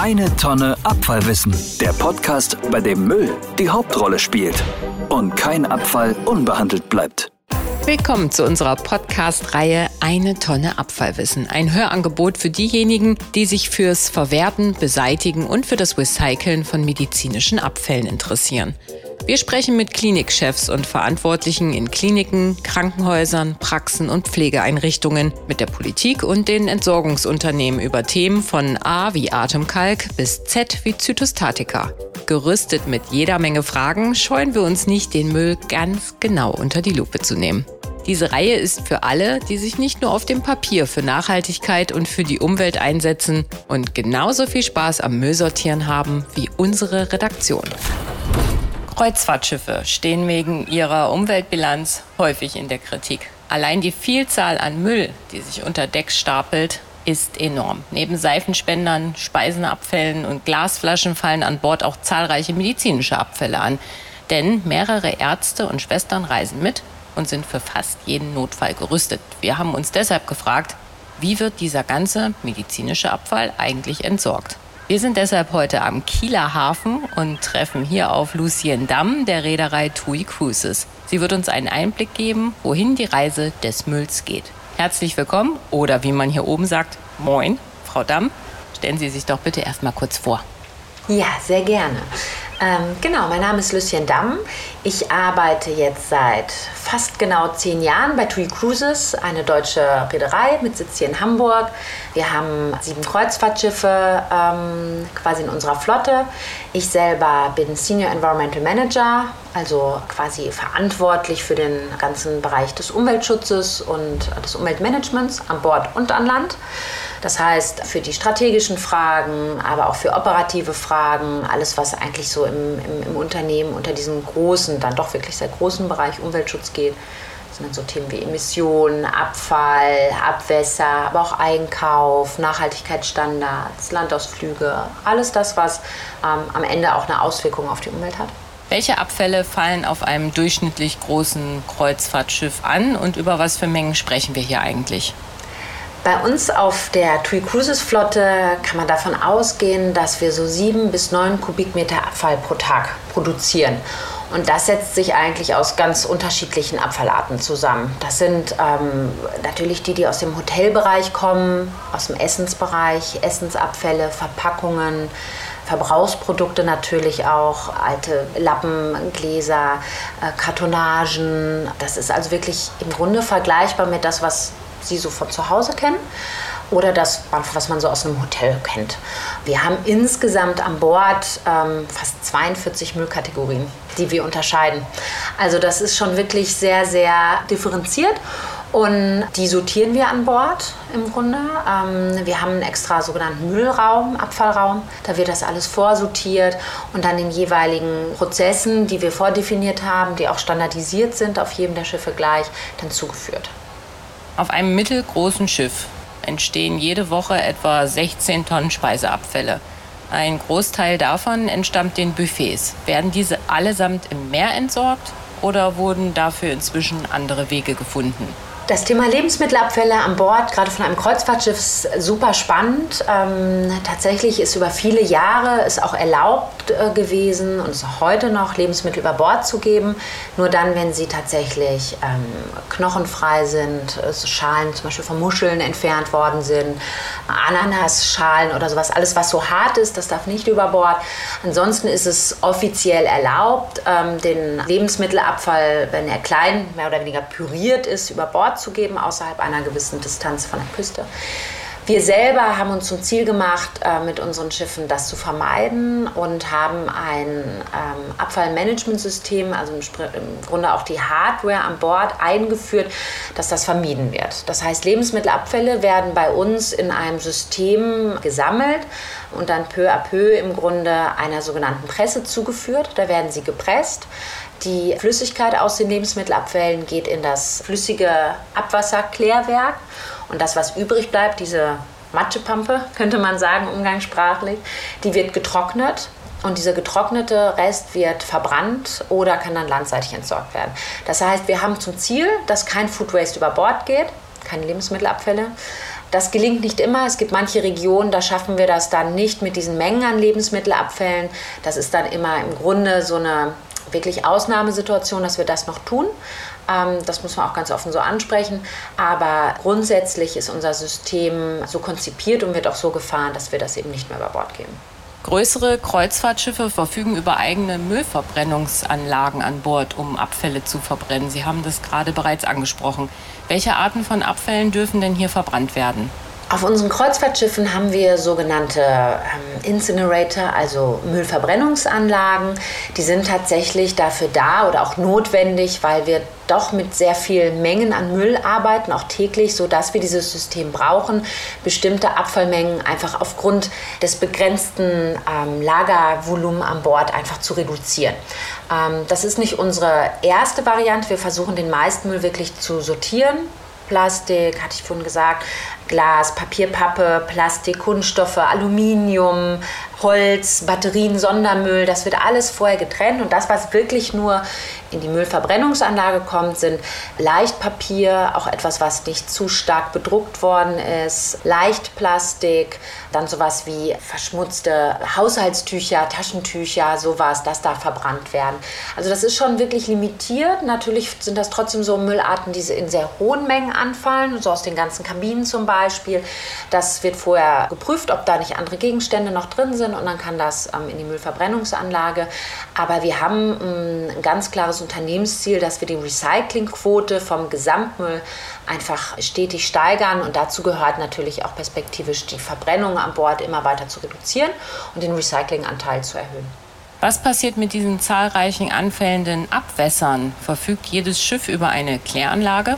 Eine Tonne Abfallwissen. Der Podcast, bei dem Müll die Hauptrolle spielt und kein Abfall unbehandelt bleibt. Willkommen zu unserer Podcast-Reihe Eine Tonne Abfallwissen. Ein Hörangebot für diejenigen, die sich fürs Verwerten, Beseitigen und für das Recyceln von medizinischen Abfällen interessieren. Wir sprechen mit Klinikchefs und Verantwortlichen in Kliniken, Krankenhäusern, Praxen und Pflegeeinrichtungen, mit der Politik und den Entsorgungsunternehmen über Themen von A wie Atemkalk bis Z wie Zytostatika. Gerüstet mit jeder Menge Fragen scheuen wir uns nicht, den Müll ganz genau unter die Lupe zu nehmen. Diese Reihe ist für alle, die sich nicht nur auf dem Papier für Nachhaltigkeit und für die Umwelt einsetzen und genauso viel Spaß am Müllsortieren haben wie unsere Redaktion. Kreuzfahrtschiffe stehen wegen ihrer Umweltbilanz häufig in der Kritik. Allein die Vielzahl an Müll, die sich unter Deck stapelt, ist enorm. Neben Seifenspendern, Speisenabfällen und Glasflaschen fallen an Bord auch zahlreiche medizinische Abfälle an. Denn mehrere Ärzte und Schwestern reisen mit und sind für fast jeden Notfall gerüstet. Wir haben uns deshalb gefragt, wie wird dieser ganze medizinische Abfall eigentlich entsorgt? Wir sind deshalb heute am Kieler Hafen und treffen hier auf Lucien Damm der Reederei TUI Cruises. Sie wird uns einen Einblick geben, wohin die Reise des Mülls geht. Herzlich willkommen oder wie man hier oben sagt, moin, Frau Damm. Stellen Sie sich doch bitte erstmal kurz vor. Ja, sehr gerne. Ähm, genau, mein Name ist Lucien Damm. Ich arbeite jetzt seit fast genau zehn Jahren bei TUI Cruises, eine deutsche Reederei mit Sitz hier in Hamburg. Wir haben sieben Kreuzfahrtschiffe ähm, quasi in unserer Flotte. Ich selber bin Senior Environmental Manager, also quasi verantwortlich für den ganzen Bereich des Umweltschutzes und des Umweltmanagements an Bord und an Land. Das heißt, für die strategischen Fragen, aber auch für operative Fragen, alles, was eigentlich so im, im, im Unternehmen unter diesem großen, dann doch wirklich sehr großen Bereich Umweltschutz geht, sind dann so Themen wie Emissionen, Abfall, Abwässer, aber auch Einkauf, Nachhaltigkeitsstandards, Landausflüge, alles das, was ähm, am Ende auch eine Auswirkung auf die Umwelt hat. Welche Abfälle fallen auf einem durchschnittlich großen Kreuzfahrtschiff an und über was für Mengen sprechen wir hier eigentlich? Bei uns auf der TUI Cruises Flotte kann man davon ausgehen, dass wir so sieben bis neun Kubikmeter Abfall pro Tag produzieren. Und das setzt sich eigentlich aus ganz unterschiedlichen Abfallarten zusammen. Das sind ähm, natürlich die, die aus dem Hotelbereich kommen, aus dem Essensbereich, Essensabfälle, Verpackungen, Verbrauchsprodukte natürlich auch, alte Lappen, Gläser, äh, Kartonagen. Das ist also wirklich im Grunde vergleichbar mit das, was Sie so von zu Hause kennen oder das, was man so aus einem Hotel kennt. Wir haben insgesamt an Bord ähm, fast 42 Müllkategorien, die wir unterscheiden. Also das ist schon wirklich sehr, sehr differenziert. Und die sortieren wir an Bord im Grunde. Ähm, wir haben einen extra sogenannten Müllraum, Abfallraum. Da wird das alles vorsortiert und dann in jeweiligen Prozessen, die wir vordefiniert haben, die auch standardisiert sind, auf jedem der Schiffe gleich, dann zugeführt. Auf einem mittelgroßen Schiff entstehen jede Woche etwa 16 Tonnen Speiseabfälle. Ein Großteil davon entstammt den Buffets. Werden diese allesamt im Meer entsorgt oder wurden dafür inzwischen andere Wege gefunden? Das Thema Lebensmittelabfälle an Bord, gerade von einem Kreuzfahrtschiff, ist super spannend. Ähm, tatsächlich ist über viele Jahre es auch erlaubt äh, gewesen und ist auch heute noch, Lebensmittel über Bord zu geben. Nur dann, wenn sie tatsächlich ähm, knochenfrei sind, äh, Schalen zum Beispiel von Muscheln entfernt worden sind, Ananasschalen oder sowas. Alles, was so hart ist, das darf nicht über Bord. Ansonsten ist es offiziell erlaubt, ähm, den Lebensmittelabfall, wenn er klein, mehr oder weniger püriert ist, über Bord abzugeben außerhalb einer gewissen Distanz von der Küste. Wir selber haben uns zum Ziel gemacht, äh, mit unseren Schiffen das zu vermeiden und haben ein ähm, Abfallmanagementsystem, also im Grunde auch die Hardware an Bord eingeführt, dass das vermieden wird. Das heißt, Lebensmittelabfälle werden bei uns in einem System gesammelt und dann peu à peu im Grunde einer sogenannten Presse zugeführt. Da werden sie gepresst. Die Flüssigkeit aus den Lebensmittelabfällen geht in das flüssige Abwasserklärwerk und das, was übrig bleibt, diese Matschepampe, könnte man sagen, umgangssprachlich, die wird getrocknet und dieser getrocknete Rest wird verbrannt oder kann dann landseitig entsorgt werden. Das heißt, wir haben zum Ziel, dass kein Food Waste über Bord geht, keine Lebensmittelabfälle, Das gelingt nicht immer. Es gibt manche Regionen, da schaffen wir das dann nicht mit diesen Mengen an Lebensmittelabfällen. Das ist dann immer im Grunde so eine wirklich Ausnahmesituation, dass wir das noch tun. Ähm, das muss man auch ganz offen so ansprechen. Aber grundsätzlich ist unser System so konzipiert und wird auch so gefahren, dass wir das eben nicht mehr über Bord geben. Größere Kreuzfahrtschiffe verfügen über eigene Müllverbrennungsanlagen an Bord, um Abfälle zu verbrennen. Sie haben das gerade bereits angesprochen. Welche Arten von Abfällen dürfen denn hier verbrannt werden? Auf unseren Kreuzfahrtschiffen haben wir sogenannte ähm, Incinerator, also Müllverbrennungsanlagen. Die sind tatsächlich dafür da oder auch notwendig, weil wir doch mit sehr vielen Mengen an Müll arbeiten, auch täglich, sodass wir dieses System brauchen, bestimmte Abfallmengen einfach aufgrund des begrenzten ähm, Lagervolumen an Bord einfach zu reduzieren. Ähm, das ist nicht unsere erste Variante. Wir versuchen den meisten Müll wirklich zu sortieren Plastik, hatte ich vorhin gesagt, Glas, Papier, Pappe, Plastik, Kunststoffe, Aluminium, Holz, Batterien, Sondermüll, das wird alles vorher getrennt und das, was wirklich nur in die Müllverbrennungsanlage kommt, sind Leichtpapier, auch etwas, was nicht zu stark bedruckt worden ist, Leichtplastik, dann sowas wie verschmutzte Haushaltstücher, Taschentücher, sowas, das darf verbrannt werden. Also das ist schon wirklich limitiert. Natürlich sind das trotzdem so Müllarten, die in sehr hohen Mengen anfallen, so aus den ganzen Kabinen zum Beispiel. Das wird vorher geprüft, ob da nicht andere Gegenstände noch drin sind und dann kann das ähm, in die Müllverbrennungsanlage. Aber wir haben ähm, ein ganz klares Unternehmensziel, dass wir die Recyclingquote vom Gesamtmüll einfach stetig steigern und dazu gehört natürlich auch perspektivisch die Verbrennung an Bord immer weiter zu reduzieren und den Recyclinganteil zu erhöhen. Was passiert mit diesen zahlreichen anfällenden Abwässern? Verfügt jedes Schiff über eine Kläranlage?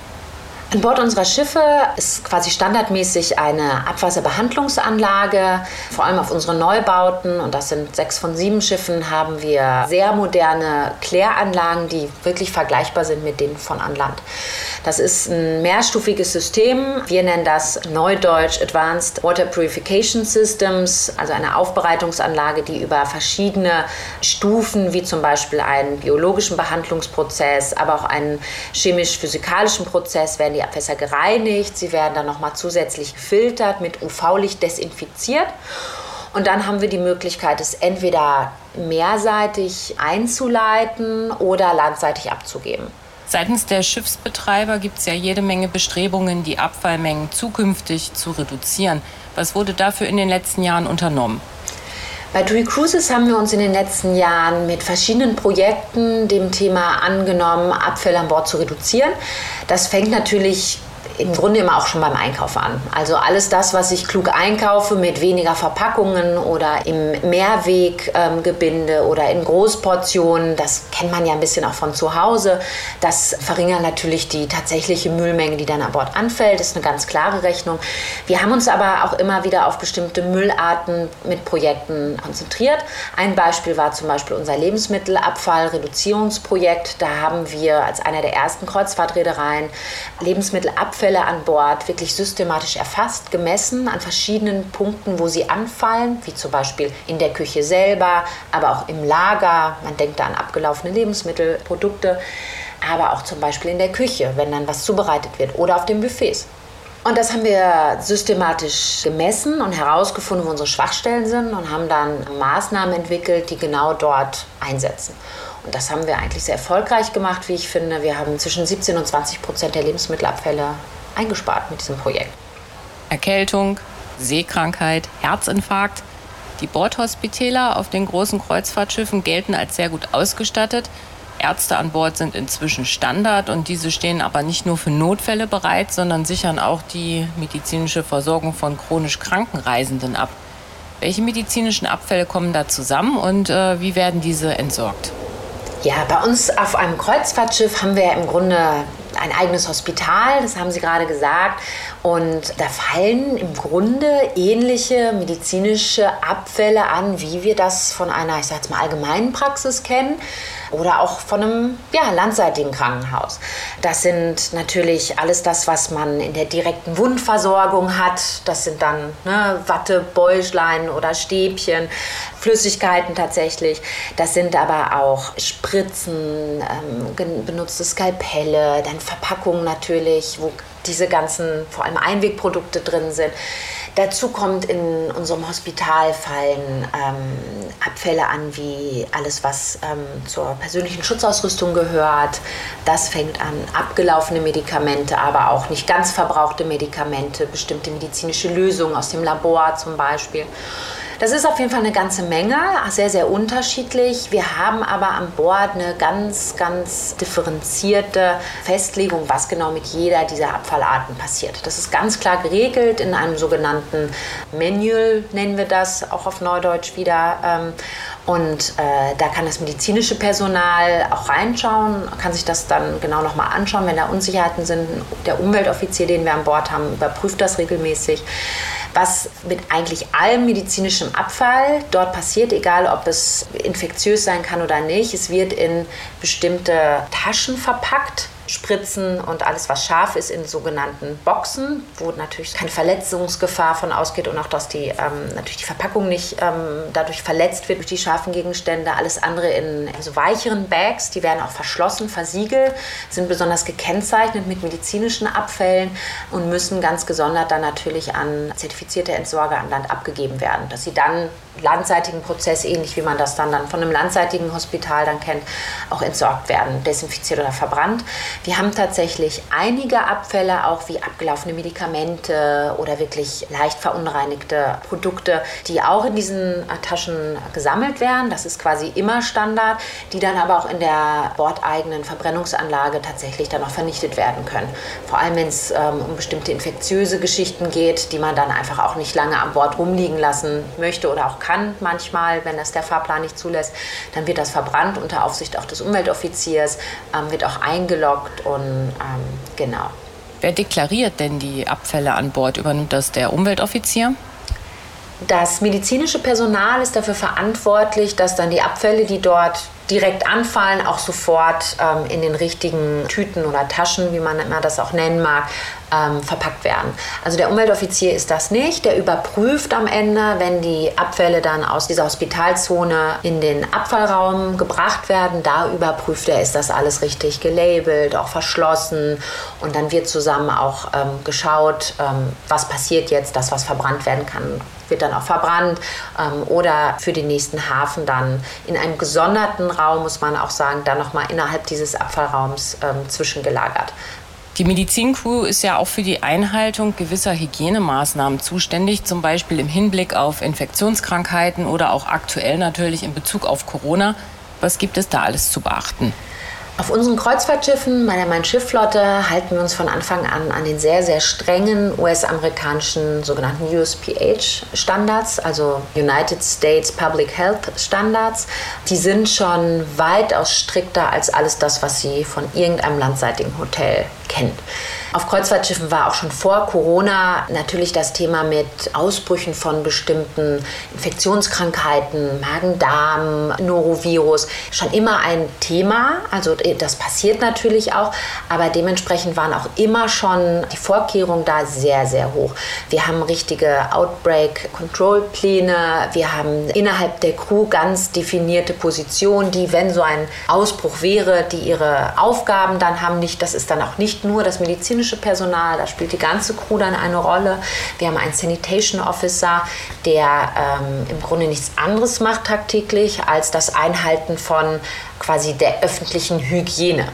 An Bord unserer Schiffe ist quasi standardmäßig eine Abwasserbehandlungsanlage. Vor allem auf unseren Neubauten, und das sind sechs von sieben Schiffen, haben wir sehr moderne Kläranlagen, die wirklich vergleichbar sind mit denen von an Land. Das ist ein mehrstufiges System. Wir nennen das Neudeutsch Advanced Water Purification Systems, also eine Aufbereitungsanlage, die über verschiedene Stufen, wie zum Beispiel einen biologischen Behandlungsprozess, aber auch einen chemisch-physikalischen Prozess, werden die die Abwässer gereinigt, sie werden dann nochmal zusätzlich gefiltert, mit UV-Licht desinfiziert. Und dann haben wir die Möglichkeit, es entweder mehrseitig einzuleiten oder landseitig abzugeben. Seitens der Schiffsbetreiber gibt es ja jede Menge Bestrebungen, die Abfallmengen zukünftig zu reduzieren. Was wurde dafür in den letzten Jahren unternommen? Bei TUI Cruises haben wir uns in den letzten Jahren mit verschiedenen Projekten dem Thema angenommen, Abfälle an Bord zu reduzieren. Das fängt natürlich im Grunde immer auch schon beim Einkauf an. Also alles das, was ich klug einkaufe mit weniger Verpackungen oder im Mehrweggebinde oder in Großportionen, das kennt man ja ein bisschen auch von zu Hause. Das verringert natürlich die tatsächliche Müllmenge, die dann an Bord anfällt. Das ist eine ganz klare Rechnung. Wir haben uns aber auch immer wieder auf bestimmte Müllarten mit Projekten konzentriert. Ein Beispiel war zum Beispiel unser Lebensmittelabfallreduzierungsprojekt. Da haben wir als einer der ersten Kreuzfahrtreedereien Lebensmittelabfälle Abfälle an Bord wirklich systematisch erfasst, gemessen an verschiedenen Punkten, wo sie anfallen, wie zum Beispiel in der Küche selber, aber auch im Lager. Man denkt da an abgelaufene Lebensmittel, Produkte, aber auch zum Beispiel in der Küche, wenn dann was zubereitet wird oder auf den Buffets. Und das haben wir systematisch gemessen und herausgefunden, wo unsere Schwachstellen sind und haben dann Maßnahmen entwickelt, die genau dort einsetzen. Und das haben wir eigentlich sehr erfolgreich gemacht, wie ich finde. Wir haben zwischen 17 und 20 Prozent der Lebensmittelabfälle eingespart mit diesem Projekt. Erkältung, Seekrankheit, Herzinfarkt. Die Bordhospitäler auf den großen Kreuzfahrtschiffen gelten als sehr gut ausgestattet. Ärzte an Bord sind inzwischen Standard und diese stehen aber nicht nur für Notfälle bereit, sondern sichern auch die medizinische Versorgung von chronisch kranken Reisenden ab. Welche medizinischen Abfälle kommen da zusammen und äh, wie werden diese entsorgt? Ja, bei uns auf einem Kreuzfahrtschiff haben wir im Grunde ein eigenes Hospital, das haben Sie gerade gesagt. Und da fallen im Grunde ähnliche medizinische Abfälle an, wie wir das von einer, ich sag jetzt mal, allgemeinen Praxis kennen oder auch von einem ja, landseitigen Krankenhaus. Das sind natürlich alles das, was man in der direkten Wundversorgung hat. Das sind dann ne, Watte, Bäuchlein oder Stäbchen, Flüssigkeiten tatsächlich. Das sind aber auch Spritzen, ähm, benutzte Skalpelle, dann Verpackungen natürlich, wo diese ganzen, vor allem Einwegprodukte drin sind. Dazu kommt in unserem Hospital fallen ähm, Abfälle an, wie alles, was ähm, zur persönlichen Schutzausrüstung gehört. Das fängt an abgelaufene Medikamente, aber auch nicht ganz verbrauchte Medikamente, bestimmte medizinische Lösungen aus dem Labor zum Beispiel. Das ist auf jeden Fall eine ganze Menge, sehr, sehr unterschiedlich. Wir haben aber an Bord eine ganz, ganz differenzierte Festlegung, was genau mit jeder dieser Abfallarten passiert. Das ist ganz klar geregelt in einem sogenannten Manual, nennen wir das auch auf Neudeutsch wieder. Ähm, und äh, da kann das medizinische Personal auch reinschauen, kann sich das dann genau nochmal anschauen, wenn da Unsicherheiten sind. Der Umweltoffizier, den wir an Bord haben, überprüft das regelmäßig was mit eigentlich allem medizinischem Abfall dort passiert, egal ob es infektiös sein kann oder nicht. Es wird in bestimmte Taschen verpackt Spritzen und alles, was scharf ist, in sogenannten Boxen, wo natürlich keine Verletzungsgefahr von ausgeht und auch, dass die, ähm, natürlich die Verpackung nicht ähm, dadurch verletzt wird durch die scharfen Gegenstände. Alles andere in so weicheren Bags, die werden auch verschlossen, versiegelt, sind besonders gekennzeichnet mit medizinischen Abfällen und müssen ganz gesondert dann natürlich an zertifizierte Entsorger an Land abgegeben werden, dass sie dann landseitigen Prozess, ähnlich wie man das dann, dann von einem landseitigen Hospital dann kennt, auch entsorgt werden, desinfiziert oder verbrannt. Wir haben tatsächlich einige Abfälle, auch wie abgelaufene Medikamente oder wirklich leicht verunreinigte Produkte, die auch in diesen Taschen gesammelt werden. Das ist quasi immer Standard, die dann aber auch in der bordeigenen Verbrennungsanlage tatsächlich dann auch vernichtet werden können. Vor allem, wenn es ähm, um bestimmte infektiöse Geschichten geht, die man dann einfach auch nicht lange an Bord rumliegen lassen möchte oder auch kann manchmal, wenn das der Fahrplan nicht zulässt, dann wird das verbrannt unter Aufsicht auch des Umweltoffiziers, ähm, wird auch eingeloggt und ähm, genau. Wer deklariert denn die Abfälle an Bord? Übernimmt das der Umweltoffizier? Das medizinische Personal ist dafür verantwortlich, dass dann die Abfälle, die dort direkt anfallen, auch sofort ähm, in den richtigen Tüten oder Taschen, wie man immer das auch nennen mag, ähm, verpackt werden. Also der Umweltoffizier ist das nicht. Der überprüft am Ende, wenn die Abfälle dann aus dieser Hospitalzone in den Abfallraum gebracht werden. Da überprüft er, ist das alles richtig gelabelt, auch verschlossen. Und dann wird zusammen auch ähm, geschaut, ähm, was passiert jetzt, das, was verbrannt werden kann, wird dann auch verbrannt ähm, oder für den nächsten Hafen dann in einem gesonderten Raum, muss man auch sagen, dann nochmal innerhalb dieses Abfallraums ähm, zwischengelagert. Die Medizincrew ist ja auch für die Einhaltung gewisser Hygienemaßnahmen zuständig, zum Beispiel im Hinblick auf Infektionskrankheiten oder auch aktuell natürlich in Bezug auf Corona. Was gibt es da alles zu beachten? Auf unseren Kreuzfahrtschiffen bei der Main-Schiff-Flotte halten wir uns von Anfang an an den sehr, sehr strengen US-amerikanischen sogenannten USPH-Standards, also United States Public Health Standards. Die sind schon weitaus strikter als alles das, was Sie von irgendeinem landseitigen Hotel kennen. Auf Kreuzfahrtschiffen war auch schon vor Corona natürlich das Thema mit Ausbrüchen von bestimmten Infektionskrankheiten, Magen-Darm, Norovirus schon immer ein Thema. Also das passiert natürlich auch, aber dementsprechend waren auch immer schon die Vorkehrungen da sehr, sehr hoch. Wir haben richtige Outbreak-Control-Pläne, wir haben innerhalb der Crew ganz definierte Positionen, die, wenn so ein Ausbruch wäre, die ihre Aufgaben dann haben, nicht, das ist dann auch nicht nur das medizinische Personal, da spielt die ganze Crew dann eine Rolle. Wir haben einen Sanitation Officer, der ähm, im Grunde nichts anderes macht tagtäglich als das Einhalten von quasi der öffentlichen Hygiene.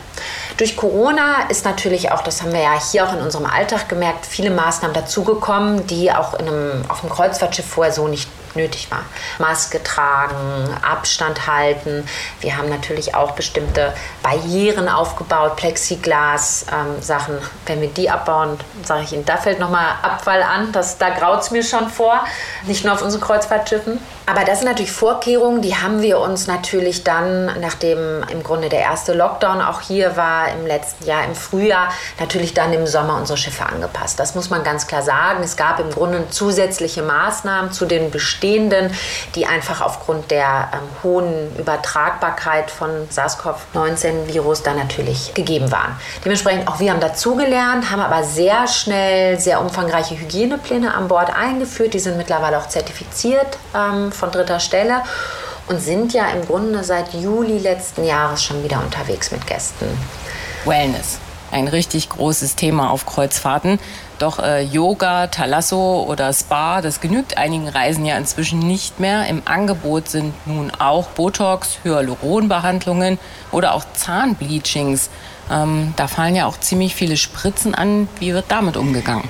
Durch Corona ist natürlich auch, das haben wir ja hier auch in unserem Alltag gemerkt, viele Maßnahmen dazugekommen, die auch in einem, auf dem Kreuzfahrtschiff vorher so nicht nötig war. Maske tragen, Abstand halten. Wir haben natürlich auch bestimmte Barrieren aufgebaut, Plexiglas-Sachen. Ähm, Wenn wir die abbauen, sage ich Ihnen, da fällt nochmal Abfall an. Das, da graut es mir schon vor. Nicht nur auf unseren Kreuzfahrtschiffen. Aber das sind natürlich Vorkehrungen, die haben wir uns natürlich dann, nachdem im Grunde der erste Lockdown auch hier war, im letzten Jahr im Frühjahr, natürlich dann im Sommer unsere Schiffe angepasst. Das muss man ganz klar sagen. Es gab im Grunde zusätzliche Maßnahmen zu den bestehenden, die einfach aufgrund der ähm, hohen Übertragbarkeit von SARS-CoV-19-Virus dann natürlich gegeben waren. Dementsprechend auch wir haben dazugelernt, haben aber sehr schnell sehr umfangreiche Hygienepläne an Bord eingeführt. Die sind mittlerweile auch zertifiziert. Ähm, von dritter Stelle und sind ja im Grunde seit Juli letzten Jahres schon wieder unterwegs mit Gästen. Wellness. ein richtig großes Thema auf Kreuzfahrten. Doch äh, Yoga, Thalasso oder Spa, das genügt einigen Reisen ja inzwischen nicht mehr. Im Angebot sind nun auch Botox, Hyaluronbehandlungen oder auch Zahnbleachings. Ähm, da fallen ja auch ziemlich viele Spritzen an. Wie wird damit umgegangen?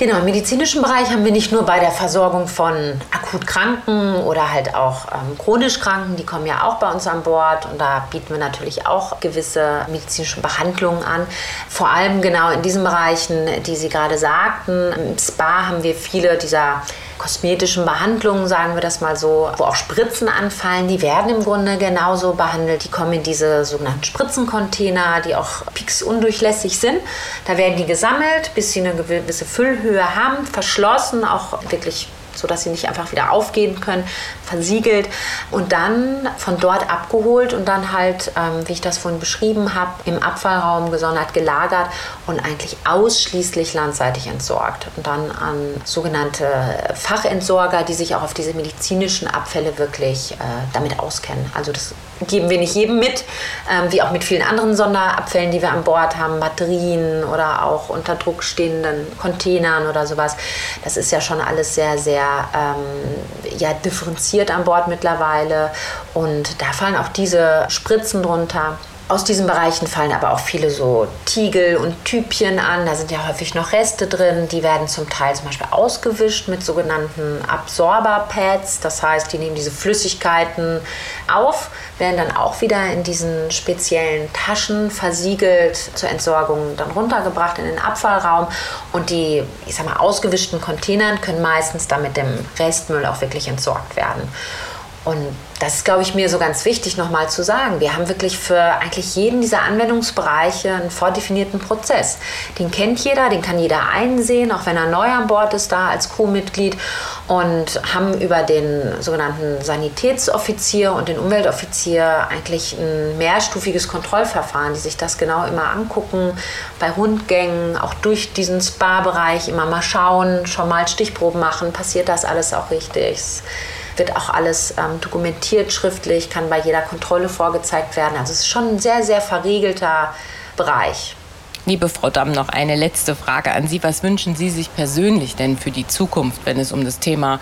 Genau, im medizinischen Bereich haben wir nicht nur bei der Versorgung von akut Kranken oder halt auch ähm, chronisch Kranken, die kommen ja auch bei uns an Bord und da bieten wir natürlich auch gewisse medizinische Behandlungen an. Vor allem genau in diesen Bereichen, die Sie gerade sagten. Im Spa haben wir viele dieser kosmetischen Behandlungen, sagen wir das mal so, wo auch Spritzen anfallen, die werden im Grunde genauso behandelt. Die kommen in diese sogenannten Spritzencontainer, die auch pixundurchlässig sind. Da werden die gesammelt, bis sie eine gewisse Füllhöhe haben, verschlossen, auch wirklich sodass sie nicht einfach wieder aufgehen können, versiegelt und dann von dort abgeholt und dann halt, ähm, wie ich das vorhin beschrieben habe, im Abfallraum gesondert gelagert und eigentlich ausschließlich landseitig entsorgt und dann an sogenannte Fachentsorger, die sich auch auf diese medizinischen Abfälle wirklich äh, damit auskennen. Also das geben wir nicht jedem mit, ähm, wie auch mit vielen anderen Sonderabfällen, die wir an Bord haben, Batterien oder auch unter Druck stehenden Containern oder sowas. Das ist ja schon alles sehr, sehr ähm, ja, differenziert an Bord mittlerweile und da fallen auch diese Spritzen drunter. Aus diesen Bereichen fallen aber auch viele so Tiegel und Typchen an. Da sind ja häufig noch Reste drin. Die werden zum Teil zum Beispiel ausgewischt mit sogenannten Absorberpads. Das heißt, die nehmen diese Flüssigkeiten auf, werden dann auch wieder in diesen speziellen Taschen versiegelt zur Entsorgung dann runtergebracht in den Abfallraum. Und die, ich sag mal, ausgewischten Containern können meistens dann mit dem Restmüll auch wirklich entsorgt werden. Und das ist, glaube ich, mir so ganz wichtig nochmal zu sagen. Wir haben wirklich für eigentlich jeden dieser Anwendungsbereiche einen vordefinierten Prozess. Den kennt jeder, den kann jeder einsehen, auch wenn er neu an Bord ist, da als Crewmitglied. Und haben über den sogenannten Sanitätsoffizier und den Umweltoffizier eigentlich ein mehrstufiges Kontrollverfahren, die sich das genau immer angucken. Bei Rundgängen, auch durch diesen Spa-Bereich immer mal schauen, schon mal Stichproben machen, passiert das alles auch richtig wird auch alles ähm, dokumentiert schriftlich, kann bei jeder Kontrolle vorgezeigt werden. Also es ist schon ein sehr, sehr verriegelter Bereich. Liebe Frau Damm, noch eine letzte Frage an Sie. Was wünschen Sie sich persönlich denn für die Zukunft, wenn es um das Thema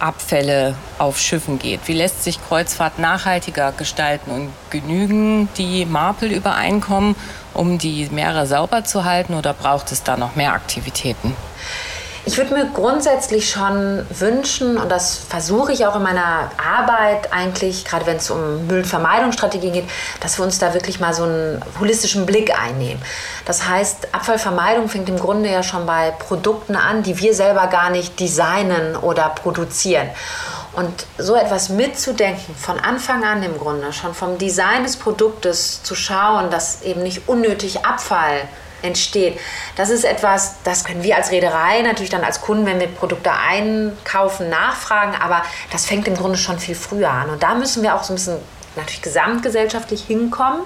Abfälle auf Schiffen geht? Wie lässt sich Kreuzfahrt nachhaltiger gestalten und genügen die Marpel-Übereinkommen, um die Meere sauber zu halten oder braucht es da noch mehr Aktivitäten? Ich würde mir grundsätzlich schon wünschen, und das versuche ich auch in meiner Arbeit eigentlich, gerade wenn es um Müllvermeidungsstrategien geht, dass wir uns da wirklich mal so einen holistischen Blick einnehmen. Das heißt, Abfallvermeidung fängt im Grunde ja schon bei Produkten an, die wir selber gar nicht designen oder produzieren. Und so etwas mitzudenken, von Anfang an im Grunde, schon vom Design des Produktes zu schauen, dass eben nicht unnötig Abfall entsteht. Das ist etwas, das können wir als Reederei natürlich dann als Kunden, wenn wir Produkte einkaufen, nachfragen, aber das fängt im Grunde schon viel früher an. Und da müssen wir auch so ein bisschen natürlich gesamtgesellschaftlich hinkommen,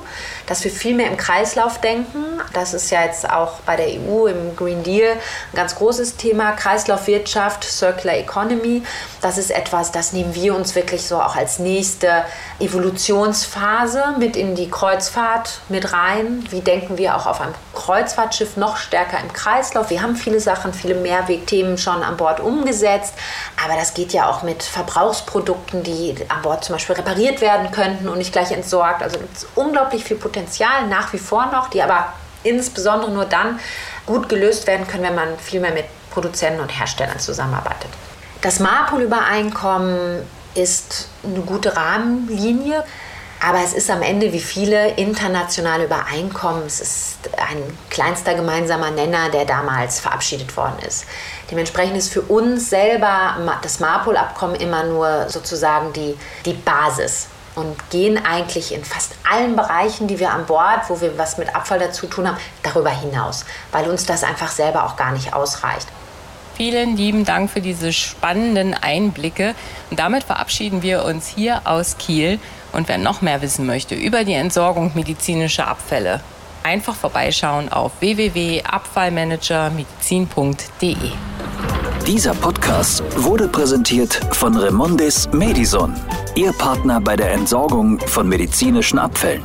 dass wir viel mehr im Kreislauf denken. Das ist ja jetzt auch bei der EU im Green Deal ein ganz großes Thema. Kreislaufwirtschaft, Circular Economy. Das ist etwas, das nehmen wir uns wirklich so auch als nächste Evolutionsphase mit in die Kreuzfahrt mit rein. Wie denken wir auch auf einem Kreuzfahrtschiff noch stärker im Kreislauf? Wir haben viele Sachen, viele Mehrwegthemen schon an Bord umgesetzt. Aber das geht ja auch mit Verbrauchsprodukten, die an Bord zum Beispiel repariert werden könnten und nicht gleich entsorgt. Also gibt es unglaublich viel Potenzial nach wie vor noch, die aber insbesondere nur dann gut gelöst werden können, wenn man viel mehr mit Produzenten und Herstellern zusammenarbeitet. Das MARPOL-Übereinkommen ist eine gute Rahmenlinie. Aber es ist am Ende wie viele internationale Übereinkommen. Es ist ein kleinster gemeinsamer Nenner, der damals verabschiedet worden ist. Dementsprechend ist für uns selber das MARPOL-Abkommen immer nur sozusagen die, die Basis und gehen eigentlich in fast allen Bereichen, die wir an Bord, wo wir was mit Abfall dazu tun haben, darüber hinaus, weil uns das einfach selber auch gar nicht ausreicht. Vielen lieben Dank für diese spannenden Einblicke. Und damit verabschieden wir uns hier aus Kiel. Und wer noch mehr wissen möchte über die Entsorgung medizinischer Abfälle, einfach vorbeischauen auf www.abfallmanagermedizin.de. Dieser Podcast wurde präsentiert von Remondis Medison, Ihr Partner bei der Entsorgung von medizinischen Abfällen.